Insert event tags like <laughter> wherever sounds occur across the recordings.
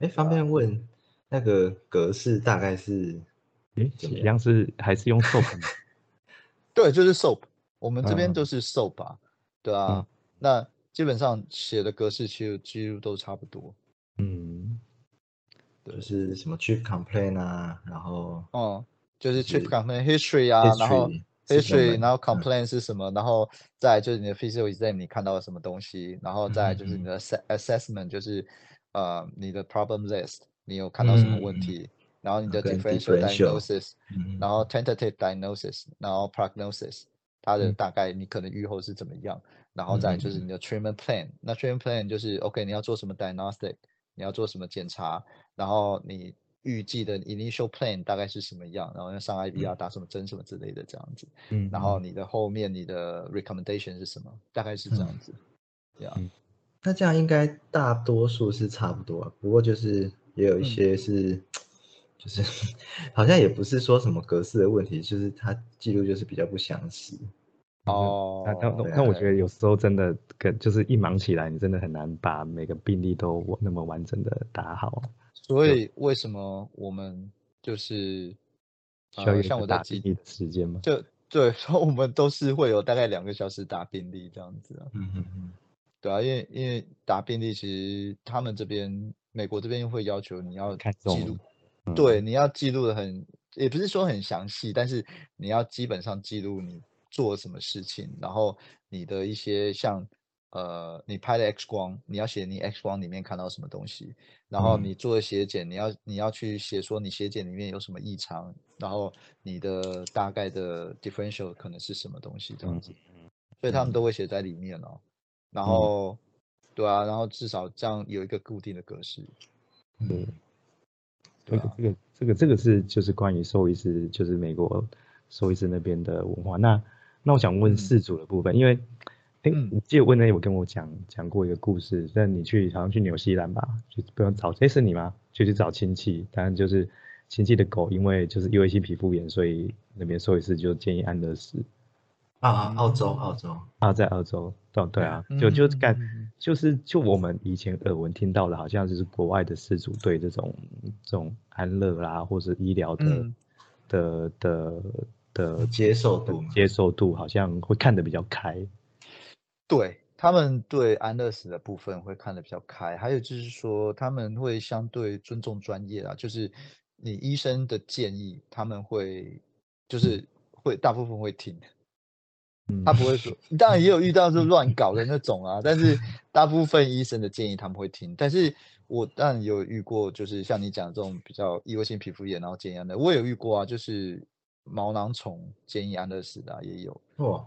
哎，方便问那个格式大概是？哎，一样是还是用 SOAP 吗？<laughs> 对，就是 SOAP。我们这边都是 SOAP 啊，对啊。那基本上写的格式其实几乎都差不多。嗯，就是什么 Chief Complaint 啊，然后哦，就是 Chief Complaint History 啊，然后 History，然后 Complaint 是什么，然后再就是你的 Physical Exam 你看到了什么东西，然后再就是你的 Assessment 就是呃你的 Problem List 你有看到什么问题，然后你的 Differential Diagnosis，然后 Tentative Diagnosis，然后 Prognosis，它的大概你可能预后是怎么样，然后再就是你的 Treatment Plan，那 Treatment Plan 就是 OK 你要做什么 Diagnostic。你要做什么检查？然后你预计的 initial plan 大概是什么样？然后要上 IBR 打什么针什么之类的这样子。嗯。然后你的后面你的 recommendation 是什么？大概是这样子。这样。那这样应该大多数是差不多，不过就是也有一些是，就是 <laughs> 好像也不是说什么格式的问题，就是它记录就是比较不详细。哦，那那那我觉得有时候真的跟就是一忙起来，你真的很难把每个病例都那么完整的打好。所以为什么我们就是需要像我打病例的时间吗？就对，<laughs> 说我们都是会有大概两个小时打病例这样子啊。嗯嗯嗯，对啊，因为因为打病例其实他们这边美国这边会要求你要记录，对，你要记录的很，也不是说很详细，但是你要基本上记录你。做什么事情，然后你的一些像，呃，你拍的 X 光，你要写你 X 光里面看到什么东西，然后你做的血检，你要你要去写说你血检里面有什么异常，然后你的大概的 differential 可能是什么东西这样子，所以他们都会写在里面哦。然后，对啊，然后至少这样有一个固定的格式。嗯，这个这个这个这个是就是关于兽医师，就是美国兽医师那边的文化那。那我想问四组的部分，因为，哎，你记得问那有跟我讲讲过一个故事，但你去好像去纽西兰吧，就不用找，哎，是你吗？就去找亲戚，当然就是亲戚的狗，因为就是因为性皮肤炎，所以那边兽医师就建议安乐死。啊，澳洲，澳洲，啊，在澳洲，对对啊，就就感，就是就我们以前耳闻听到的，好像就是国外的事主对这种这种安乐啦，或是医疗的的的。的接受度，接受度好像会看得比较开。对他们对安乐死的部分会看得比较开，还有就是说他们会相对尊重专业啊，就是你医生的建议，他们会就是会大部分会听。他不会说，当然也有遇到是乱搞的那种啊，但是大部分医生的建议他们会听。但是我当然有遇过，就是像你讲这种比较异位性皮肤炎，然后建议的，我有遇过啊，就是。毛囊虫建议安乐死的也有哇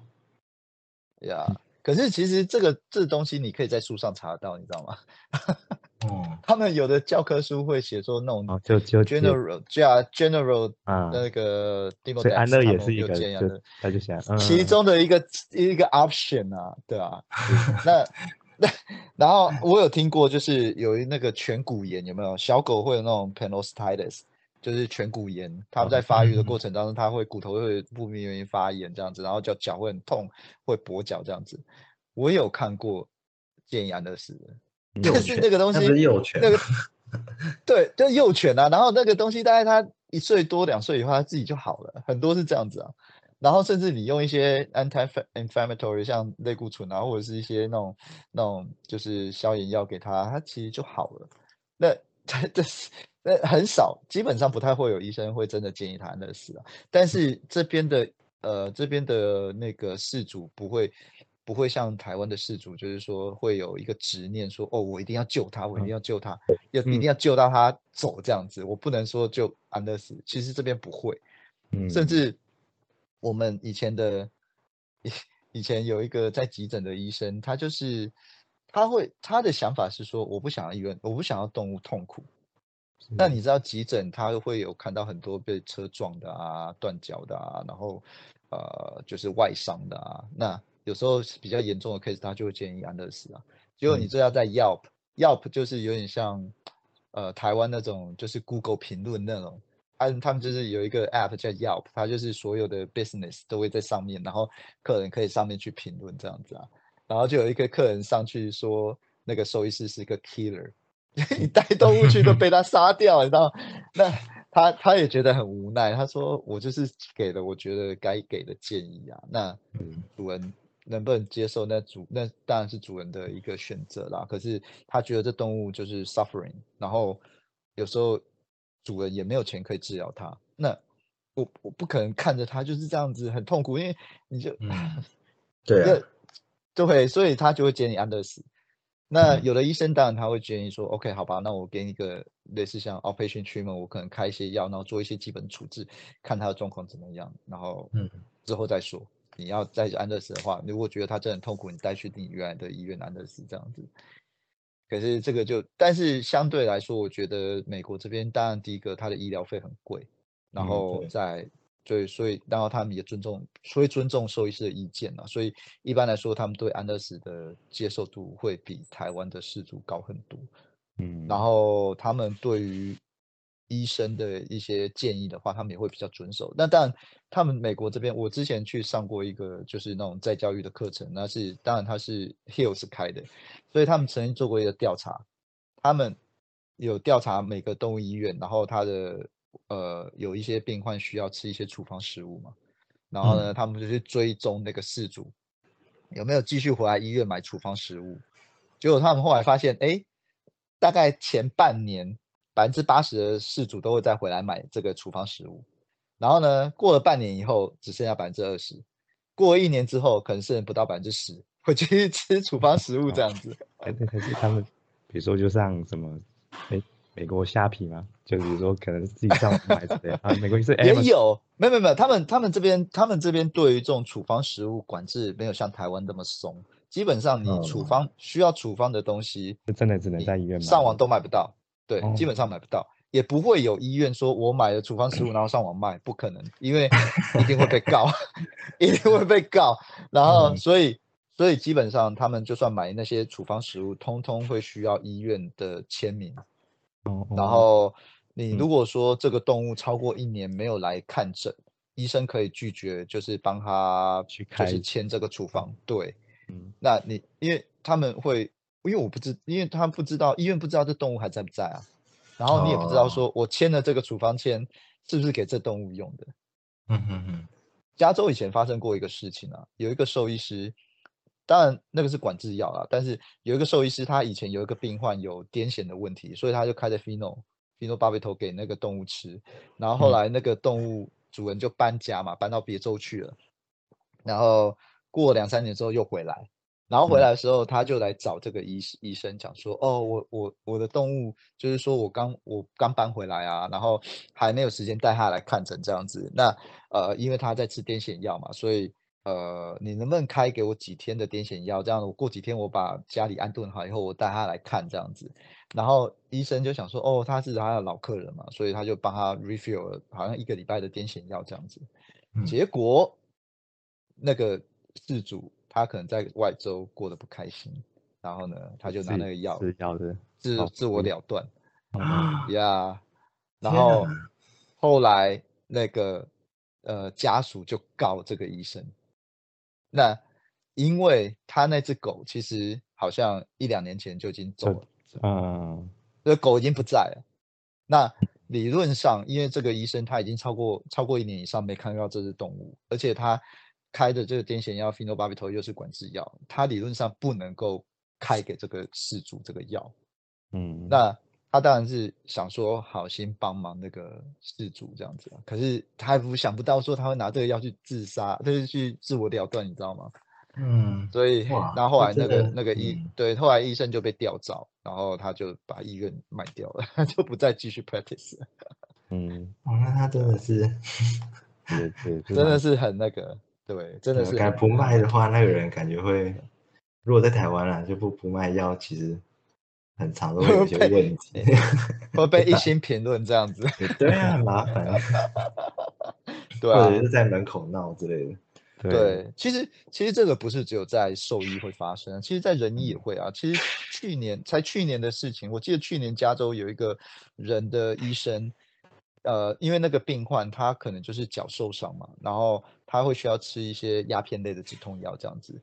呀，可是其实这个这东西你可以在书上查得到，你知道吗？<laughs> 哦，他们有的教科书会写说那种就就 general 加 general 啊那个，所以安乐也是一个，他就想其中的一个一个 option 啊，对啊，那那然后我有听过，就是有那个颧骨炎，有没有小狗会有那种 panostitis？就是颧骨炎，它在发育的过程当中，它会骨头会不明原因发炎这样子，然后脚脚会很痛，会跛脚这样子。我有看过建议安乐死的，就是那个东西，那个 <laughs> 对，就幼犬啊。然后那个东西大概它一岁多两岁以后，它自己就好了，很多是这样子啊。然后甚至你用一些 anti-inflammatory，像类固醇啊，或者是一些那种那种就是消炎药给它，它其实就好了。那这这是。那很少，基本上不太会有医生会真的建议他安乐死啊。但是这边的呃，这边的那个事主不会不会像台湾的事主，就是说会有一个执念，说哦，我一定要救他，我一定要救他，要一定要救到他走这样子。我不能说就安乐死。其实这边不会，嗯甚至我们以前的以以前有一个在急诊的医生，他就是他会他的想法是说，我不想要医院，我不想要动物痛苦。那你知道急诊他会有看到很多被车撞的啊、断脚的啊，然后呃就是外伤的啊。那有时候比较严重的 case，他就会建议安乐死啊。结果你知道在 Yelp，Yelp 就是有点像呃台湾那种就是 Google 评论那种，他他们就是有一个 App 叫 Yelp，它就是所有的 business 都会在上面，然后客人可以上面去评论这样子啊，然后就有一个客人上去说那个兽医师是一个 killer，你 <laughs> 带动物去都被他杀掉，你知道？那他他也觉得很无奈，他说我就是给了我觉得该给的建议啊，那主人。能不能接受？那主那当然是主人的一个选择啦。可是他觉得这动物就是 suffering，然后有时候主人也没有钱可以治疗它。那我我不可能看着它就是这样子很痛苦，因为你就 <laughs> 对对，所以他就会建议安乐死。那有的医生当然他会建议说，OK，好吧，那我给你个类似像 operation treatment，我可能开一些药，然后做一些基本处置，看他的状况怎么样，然后嗯之后再说。你要再安乐死的话，如果觉得他真的很痛苦，你带去你原来的医院安乐死这样子。可是这个就，但是相对来说，我觉得美国这边当然第一个，他的医疗费很贵，然后在对，所以然后他们也尊重，所以尊重兽医师的意见啊，所以一般来说，他们对安乐死的接受度会比台湾的氏族高很多。嗯，然后他们对于。医生的一些建议的话，他们也会比较遵守。那当然，他们美国这边，我之前去上过一个就是那种在教育的课程，那是当然他是 Hills 开的，所以他们曾经做过一个调查，他们有调查每个动物医院，然后他的呃有一些病患需要吃一些处方食物嘛，然后呢，他们就去追踪那个事主有没有继续回来医院买处方食物，结果他们后来发现，哎，大概前半年。百分之八十的事主都会再回来买这个处方食物，然后呢，过了半年以后只剩下百分之二十，过了一年之后可能剩不到百分之十，会继续吃处方食物这样子。哎，可是他们，比如说就像什么，哎，美国虾皮吗，就比如说可能自己上网买之类 <laughs> 啊，美国是也有，没有没有没有，他们他们这边他们这边对于这种处方食物管制没有像台湾这么松，基本上你处方需要处方的东西，真的只能在医院买，上网都买不到。对，基本上买不到，也不会有医院说我买了处方食物然后上网卖，不可能，因为一定会被告，<laughs> 一定会被告。然后，所以，所以基本上他们就算买那些处方食物，通通会需要医院的签名。哦。然后，你如果说这个动物超过一年没有来看诊，医生可以拒绝，就是帮他去开，就是签这个处方。对。嗯。那你，因为他们会。因为我不知，因为他不知道医院不知道这动物还在不在啊，然后你也不知道说我签了这个处方签是不是给这动物用的。嗯嗯嗯。加州以前发生过一个事情啊，有一个兽医师，当然那个是管制药啦，但是有一个兽医师他以前有一个病患有癫痫的问题，所以他就开的 Fino Fino 巴贝头给那个动物吃，然后后来那个动物主人就搬家嘛，搬到别州去了，然后过两三年之后又回来。然后回来的时候，他就来找这个医医生讲说：“哦，我我我的动物就是说我刚我刚搬回来啊，然后还没有时间带他来看诊这样子。那呃，因为他在吃癫痫药嘛，所以呃，你能不能开给我几天的癫痫药？这样我过几天我把家里安顿好以后，我带他来看这样子。然后医生就想说：哦，他是他的老客人嘛，所以他就帮他 refill 好像一个礼拜的癫痫药这样子。结果那个事主。他可能在外州过得不开心，然后呢，他就拿那个药自自我了断，呀，<gasps> 然后后来那个呃家属就告这个医生，那因为他那只狗其实好像一两年前就已经走了，嗯，这狗已经不在了，那理论上因为这个医生他已经超过超过一年以上没看到这只动物，而且他。开的这个癫痫药 f e n o b a r b i t o 又是管制药，他理论上不能够开给这个事主这个药。嗯，那他当然是想说好心帮忙那个事主这样子，可是他还不想不到说他会拿这个药去自杀，就是去自我了断，你知道吗？嗯，所以然后后来那个那个医对后来医生就被调走，然后他就把医院卖掉了，他 <laughs> 就不再继续 practice。嗯，哦，那他真的是，<laughs> 对对，真的是很那个。对，真的是。该不卖的话，那个人感觉会，如果在台湾啊，就不不卖药，其实很长都会有些问题，<laughs> 会被 <laughs> 一心评论这样子。对啊，很麻烦。<laughs> 对啊，或者是在门口闹之类的。对，其实其实这个不是只有在兽医会发生，其实在人医也会啊。其实去年才去年的事情，我记得去年加州有一个人的医生，呃，因为那个病患他可能就是脚受伤嘛，然后他会需要吃一些鸦片类的止痛药这样子，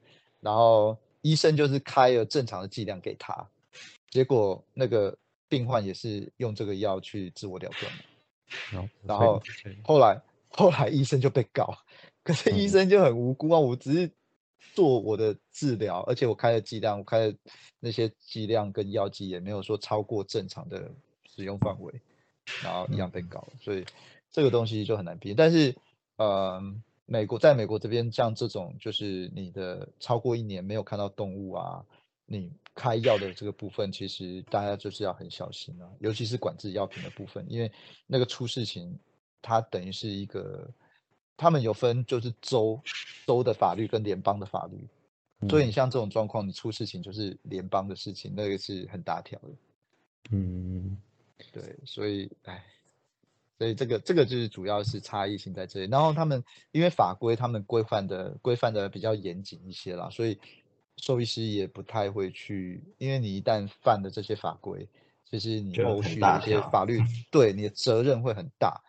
然后医生就是开了正常的剂量给他，结果那个病患也是用这个药去自我 <laughs> 了断了，然后后来后来医生就被告，可是医生就很无辜啊，我只是。做我的治疗，而且我开的剂量，我开的那些剂量跟药剂也没有说超过正常的使用范围，然后一样被告，所以这个东西就很难评。但是，呃，美国在美国这边，像这种就是你的超过一年没有看到动物啊，你开药的这个部分，其实大家就是要很小心啊，尤其是管制药品的部分，因为那个出事情，它等于是一个。他们有分，就是州州的法律跟联邦的法律，所以你像这种状况，你出事情就是联邦的事情，那个是很大条的。嗯，对，所以，哎，所以这个这个就是主要是差异性在这里。然后他们因为法规他们规范的规范的比较严谨一些啦，所以兽医师也不太会去，因为你一旦犯了这些法规，其实你后续的一些法律 <laughs> 对你的责任会很大。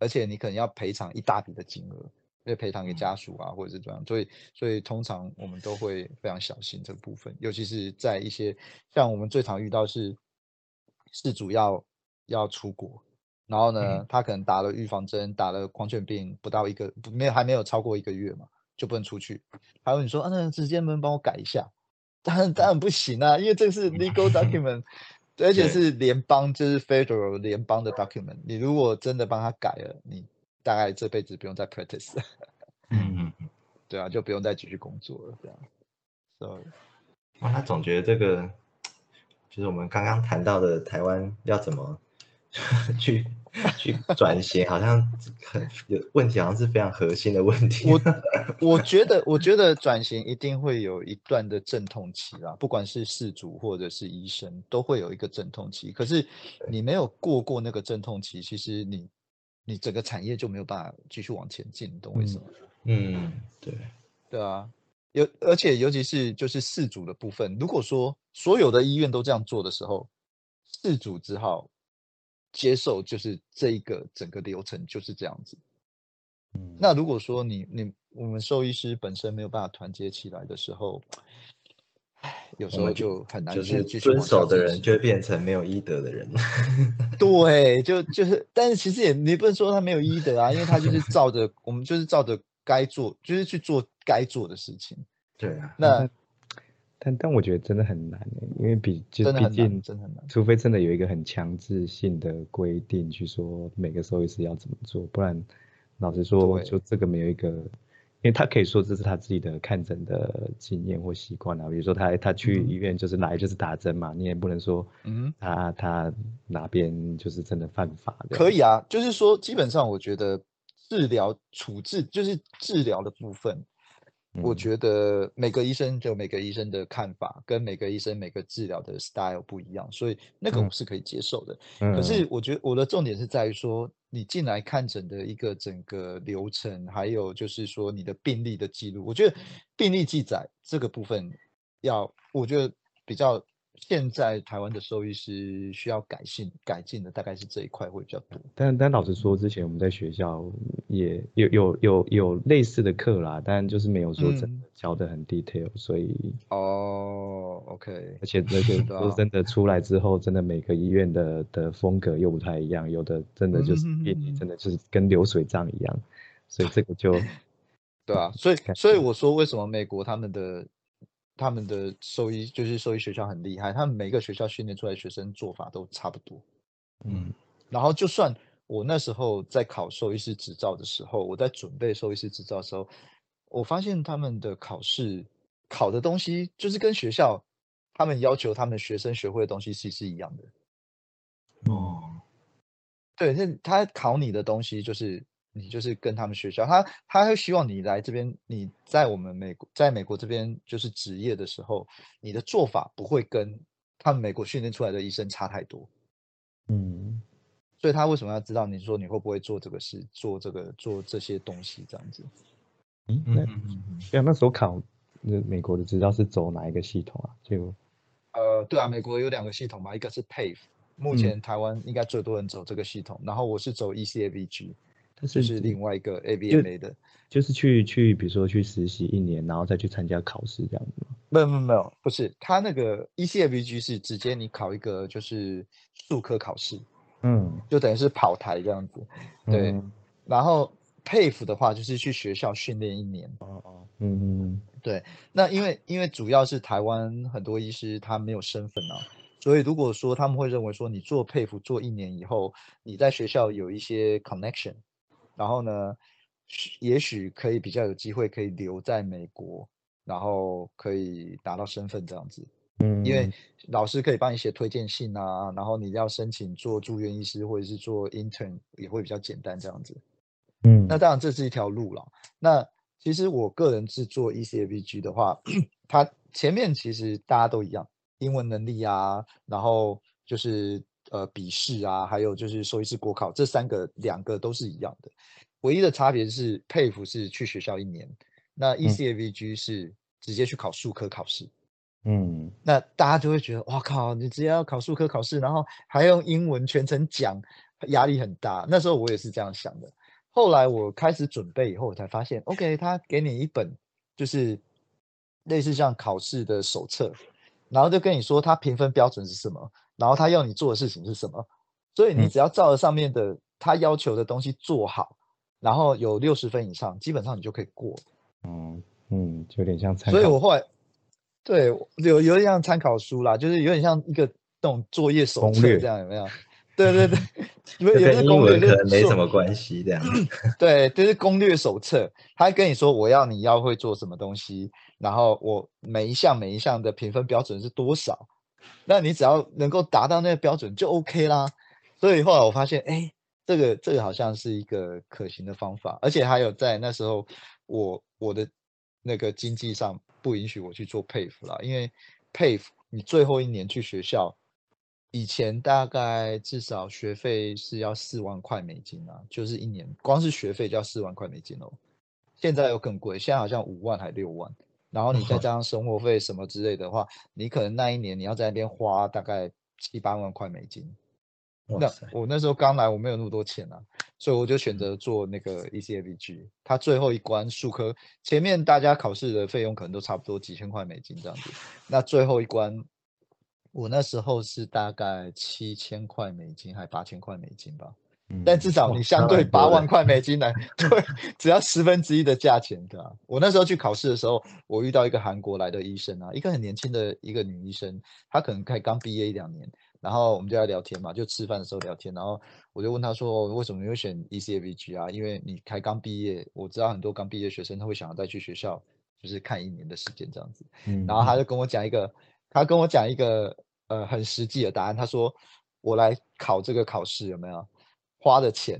而且你可能要赔偿一大笔的金额，因为赔偿给家属啊，或者是怎样，所以所以通常我们都会非常小心这个部分，尤其是在一些像我们最常遇到是事主要要出国，然后呢，他可能打了预防针，打了狂犬病不到一个没有还没有超过一个月嘛，就不能出去。还有你说啊，那直接能不能帮我改一下？当然当然不行啊，因为这是 legal document。<laughs> 而且是联邦，就是 federal 联邦的 document。你如果真的帮他改了，你大概这辈子不用再 practice。<laughs> 嗯嗯，对啊，就不用再继续工作了。这样，所以，哇，他总觉得这个，就是我们刚刚谈到的台湾要怎么 <laughs> 去。去转型好像很有问题，好像是非常核心的问题。我我觉得，我觉得转型一定会有一段的阵痛期啦，不管是事主或者是医生，都会有一个阵痛期。可是你没有过过那个阵痛期，其实你你整个产业就没有办法继续往前进，你懂我意思吗？嗯，对，对啊，尤而且尤其是就是事主的部分，如果说所有的医院都这样做的时候，事主只好。接受就是这一个整个流程就是这样子。嗯，那如果说你你我们兽医师本身没有办法团结起来的时候，唉，有时候就很难就是遵守的人就会变成没有医德的人。<laughs> <laughs> 对，就就是，但是其实也你不能说他没有医德啊，因为他就是照着 <laughs> 我们就是照着该做，就是去做该做的事情。对啊，那。但但我觉得真的很难因为比就毕竟真的很难，除非真的有一个很强制性的规定，去说每个兽医师要怎么做，不然老实说，就这个没有一个，因为他可以说这是他自己的看诊的经验或习惯啊，比如说他他去医院就是来就是打针嘛，你也不能说，嗯，他他哪边就是真的犯法的。可以啊，就是说基本上我觉得治疗处置就是治疗的部分。我觉得每个医生就每个医生的看法，跟每个医生每个治疗的 style 不一样，所以那个我是可以接受的。可是我觉得我的重点是在于说，你进来看诊的一个整个流程，还有就是说你的病历的记录，我觉得病历记载这个部分要，我觉得比较。现在台湾的兽医师需要改进改进的大概是这一块会比较多。但但老实说，之前我们在学校也有有有有类似的课啦，但就是没有说真的教的很 detail，所以哦，OK。而且而且 <laughs> 说真的出来之后，真的每个医院的的风格又不太一样，有的真的就是真的就是跟流水账一样，所以这个就对啊，所以 <laughs> 所以我说为什么美国他们的。他们的兽医就是兽医学校很厉害，他们每个学校训练出来学生做法都差不多。嗯，然后就算我那时候在考兽医师执照的时候，我在准备兽医师执照的时候，我发现他们的考试考的东西就是跟学校他们要求他们学生学会的东西其实是一样的。哦，对，那他考你的东西就是。你就是跟他们学校，他他会希望你来这边，你在我们美国，在美国这边就是职业的时候，你的做法不会跟他们美国训练出来的医生差太多。嗯，所以他为什么要知道你说你会不会做这个事，做这个做这些东西这样子？嗯，那那时候考那美国的执照是走哪一个系统啊？就呃。呃，对啊，美国有两个系统嘛，一个是 PAVE，目前台湾应该最多人走这个系统，然后我是走 ECAVG，但就是是另外一个 ABMA 的。就是去去，比如说去实习一年，然后再去参加考试这样子吗？没有没有没有，不是，他那个 ECAVG 是直接你考一个就是术科考试，嗯，就等于是跑台这样子。对，嗯然后 PAVE 的话就是去学校训练一年。哦哦，嗯嗯对，那因为因为主要是台湾很多医师他没有身份啊，所以如果说他们会认为说你做佩服做一年以后，你在学校有一些 connection，然后呢，也许可以比较有机会可以留在美国，然后可以拿到身份这样子，嗯，因为老师可以帮你写推荐信啊，然后你要申请做住院医师或者是做 intern 也会比较简单这样子。嗯，那当然这是一条路了。那其实我个人是做 E ECAVG 的话，它前面其实大家都一样，英文能力啊，然后就是呃笔试啊，还有就是兽医师国考这三个两个都是一样的，唯一的差别是佩服是去学校一年，那 E ECAVG 是直接去考数科考试。嗯那大家就会觉得，哇靠，你直接要考数科考试，然后还用英文全程讲，压力很大。那时候我也是这样想的。后来我开始准备以后，我才发现，OK，他给你一本就是类似像考试的手册，然后就跟你说他评分标准是什么，然后他要你做的事情是什么，所以你嗯只要照着上面的他要求的东西做好，然后有六十分以上，基本上你就可以过。嗯嗯，就有点像参考。所以我后来对有有点像参考书啦，就是有点像一个那种作业手册这样，有没有？对对对，<laughs> 因为有些攻略跟英文可能没什么关系，这样。<laughs> 对，就是攻略手册，他会跟你说我要你要会做什么东西，然后我每一项每一项的评分标准是多少，那你只要能够达到那个标准就 OK 啦。所以后来我发现，哎，这个这个好像是一个可行的方法，而且还有在那时候我我的那个经济上不允许我去做配服啦，因为配服你最后一年去学校。以前大概至少学费是要四万块美金啊，就是一年光是学费就要四万块美金哦。现在又更贵，现在好像五万还六万，然后你再 <laughs> 加上生活费什么之类的话，你可能那一年你要在那边花大概七八万块美金。那，我那时候刚来，我没有那么多钱啊，所以我就选择做那个 E ECAVG。它最后一关数科，前面大家考试的费用可能都差不多几千块美金这样子，<laughs> 那最后一关，我那时候是大概七千块美金还八千块美金吧。嗯，但至少你相对八万块美金来，<laughs> 对，只要十分之一的价钱，对吧、我那时候去考试的时候，我遇到一个韩国来的医生啊，一个很年轻的一个女医生，她可能才刚毕业一两年，然后我们就在聊天嘛，就吃饭的时候聊天，然后我就问她说，为什么你会选 E ECAVG 啊？因为你才刚毕业，我知道很多刚毕业的学生他会想要再去学校，就是看一年的时间这样子。嗯，然后她就跟我讲一个，她跟我讲一个呃很实际的答案。她说我来考这个考试有没有花的钱？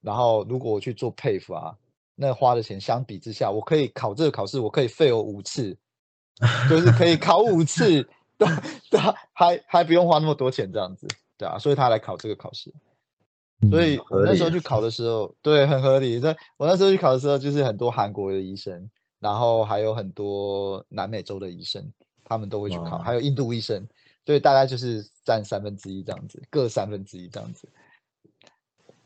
然后如果我去做配服啊，那花的钱相比之下，我可以考这个考试，我可以废我五次，就是可以考五次，对对啊，还还不用花那么多钱这样子，对啊，所以他来考这个考试。所以那时候去考的时候，对，很合理。在我那时候去考的时候，就是很多韩国的医生，然后还有很多南美洲的医生，他们都会去考，哇还有印度医生，所以大概就是占三分之一这样子，各三分之一这样子，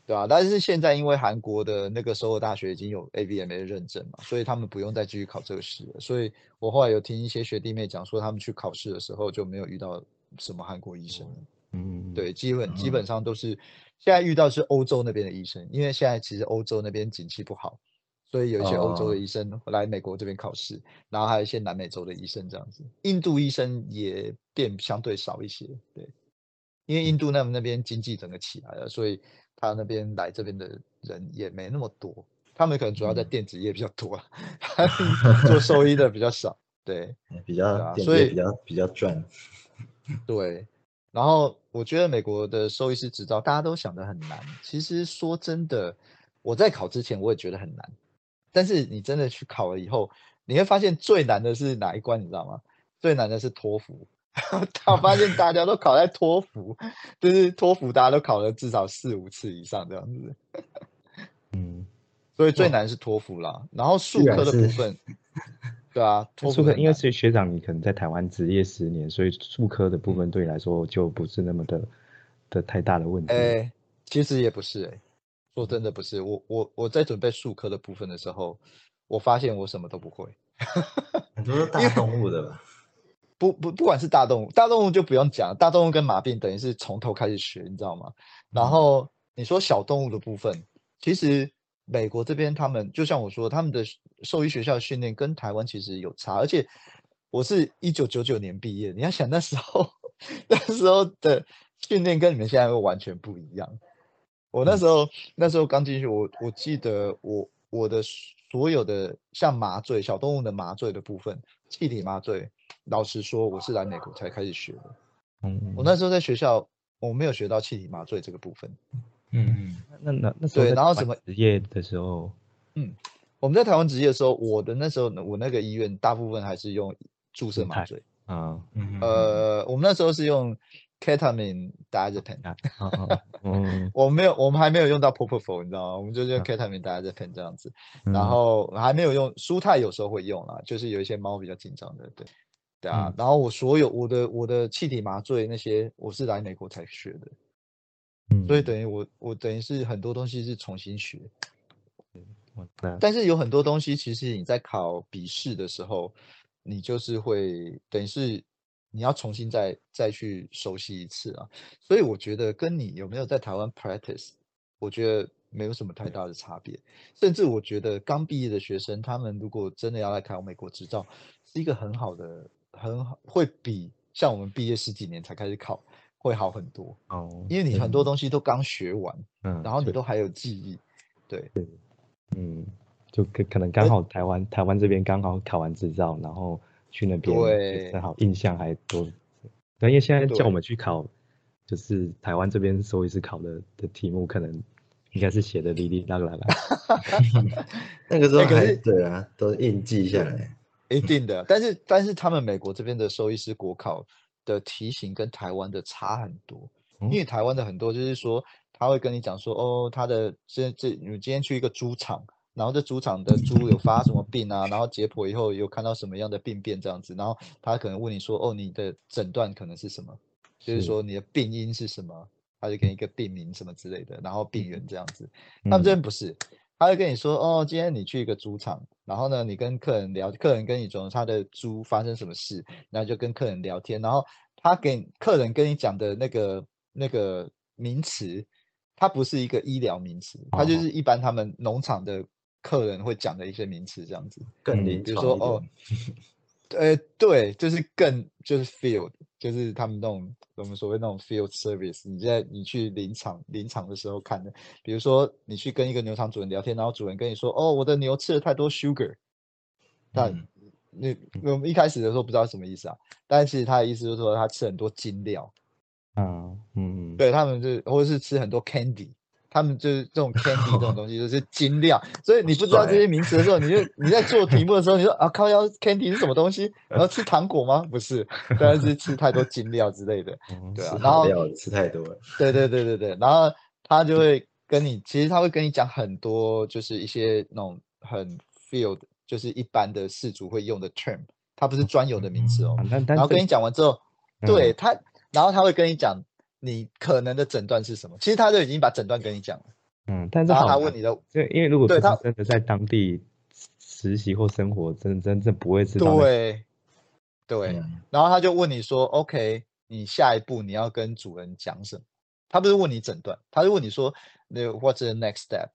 对啊、但是现在因为韩国的那个首尔大学已经有 ABMA 的认证嘛，所以他们不用再继续考这个试了。所以我后来有听一些学弟妹讲说，他们去考试的时候就没有遇到什么韩国医生。嗯，对，基本基本上都是现在遇到是欧洲那边的医生，因为现在其实欧洲那边景气不好，所以有一些欧洲哦的医生来美国这边考试，然后还有一些南美洲的医生这样子，印度医生也变相对少一些，对，因为印度那那边经济整个起来了，所以他那边来这边的人也没那么多，他们可能主要在嗯电子业比较多，<laughs> 做兽医的比较少，对。<laughs> 比较所以比较比较赚。<laughs> 对，然后我觉得美国的兽医师执照大家都想的很难，其实说真的，我在考之前我也觉得很难，但是你真的去考了以后，你会发现最难的是哪一关，你知道吗？最难的是托福。<laughs> 我发现大家都考在托福，就是托福大家都考了至少四五次以上这样子，嗯，<laughs> 所以最难是托福啦。然后数科的部分，<laughs> 对啊，托福很难术科因为是学长，你可能在台湾职业十年，所以数科的部分对你来说就不是那么的的太大的问题。哎，其实也不是哎、说真的不是。我我我在准备数科的部分的时候，我发现我什么都不会。很多是大动物的吧？不不，不管是大动物，大动物就不用讲，大动物跟马病等于是从头开始学，你知道吗？然后你说小动物的部分，其实美国这边他们就像我说，他们的兽医学校训练跟台湾其实有差，而且我是一九九九年毕业，你要想那时候那时候的训练跟你们现在会完全不一样。我那时候那时候刚进去，我我记得我我的所有的像麻醉小动物的麻醉的部分，气体麻醉，老实说，我是来美国才开始学的。嗯，我那时候在学校我没有学到气体麻醉这个部分。嗯嗯那那那对然后什么职业的时候，嗯我们在台湾执业的时候，我的那时候呢我那个医院大部分还是用注射麻醉。啊嗯，呃，我们那时候是用 ketamine diazepam，<laughs> 嗯，我们没有，我们还没有用到 propofol，你知道吗？我们就是用嗯 ketamine diazepam 这样子，嗯然后还没有用舒泰，有时候会用啦，就是有一些猫比较紧张的，对，对啊。嗯。然后我所有我的我的气体麻醉那些，我是来美国才学的，嗯所以等于我我等于是很多东西是重新学，但是有很多东西其实你在考笔试的时候，你就是会等于是你要重新再再去熟悉一次啊，所以我觉得跟你有没有在台湾 practice，我觉得没有什么太大的差别，甚至我觉得刚毕业的学生，他们如果真的要来考美国执照，是一个很好的，很好，会比像我们毕业十几年才开始考会好很多，哦，因为你很多东西都刚学完，嗯，然后你都还有记忆，对。嗯，就可可能刚好台湾台湾这边刚好考完执照，然后去那边对正好印象还多。对，因为现在叫我们去考，就是台湾这边兽医师考的的题目，可能应该是写的哩哩啦啦啦。<laughs> 那个时候还对啊，都印记下来。一定的，但是但是他们美国这边的兽医师国考的题型跟台湾的差很多，嗯因为台湾的很多就是说他会跟你讲说，哦，他的这这你今天去一个猪场，然后这猪场的猪有发什么病啊，然后解剖以后有看到什么样的病变这样子，然后他可能问你说，哦，你的诊断可能是什么，就是是说。你的病因是什么，他就给你一个病名什么之类的，然后病源这样子。他们这边不是，他会跟你说，哦，今天你去一个猪场，然后呢，你跟客人聊，客人跟你讲他的猪发生什么事，然后就跟客人聊天，然后他给客人跟你讲的那个那个名词，它不是一个医疗名词，它就哦是一般他们农场的客人会讲的一些名词这样子。嗯更临比如说哦，呃，对，就是更就是 field，就是他们那种我们所谓那种 field service，你在你去临场临场的时候看的，比如说你去跟一个牛场主人聊天，然后主人跟你说，哦，我的牛吃了太多 sugar，那嗯。你我们一开始的时候不知道什么意思啊，但是其实他的意思就是说他吃很多精料，嗯嗯，对他们就是或者是吃很多 candy。他们就是这种 <laughs> candy 这种东西，就是精料，所以你不知道这些名词的时候，你就 <laughs> 你在做题目的时候，你说啊靠腰 candy 是什么东西？然后 <laughs> 吃糖果吗？不是，当然是吃太多精料之类的。嗯对啊然后吃太多了。对对对对对，然后他就会跟你，其实他会跟你讲很多，就是一些那种很 field，就是一般的氏族会用的 term，它不是专有的名词哦然后跟你讲完之后，嗯对他，然后他会跟你讲你可能的诊断是什么，其实他就已经把诊断跟你讲了，嗯，但是他问你的，这因为如果对他真的在当地实习或生活，真真正不会知道。对对，嗯然后他就问你说，OK，你下一步你要跟主人讲什么？他不是问你诊断，他是问你说，那 What's the next step？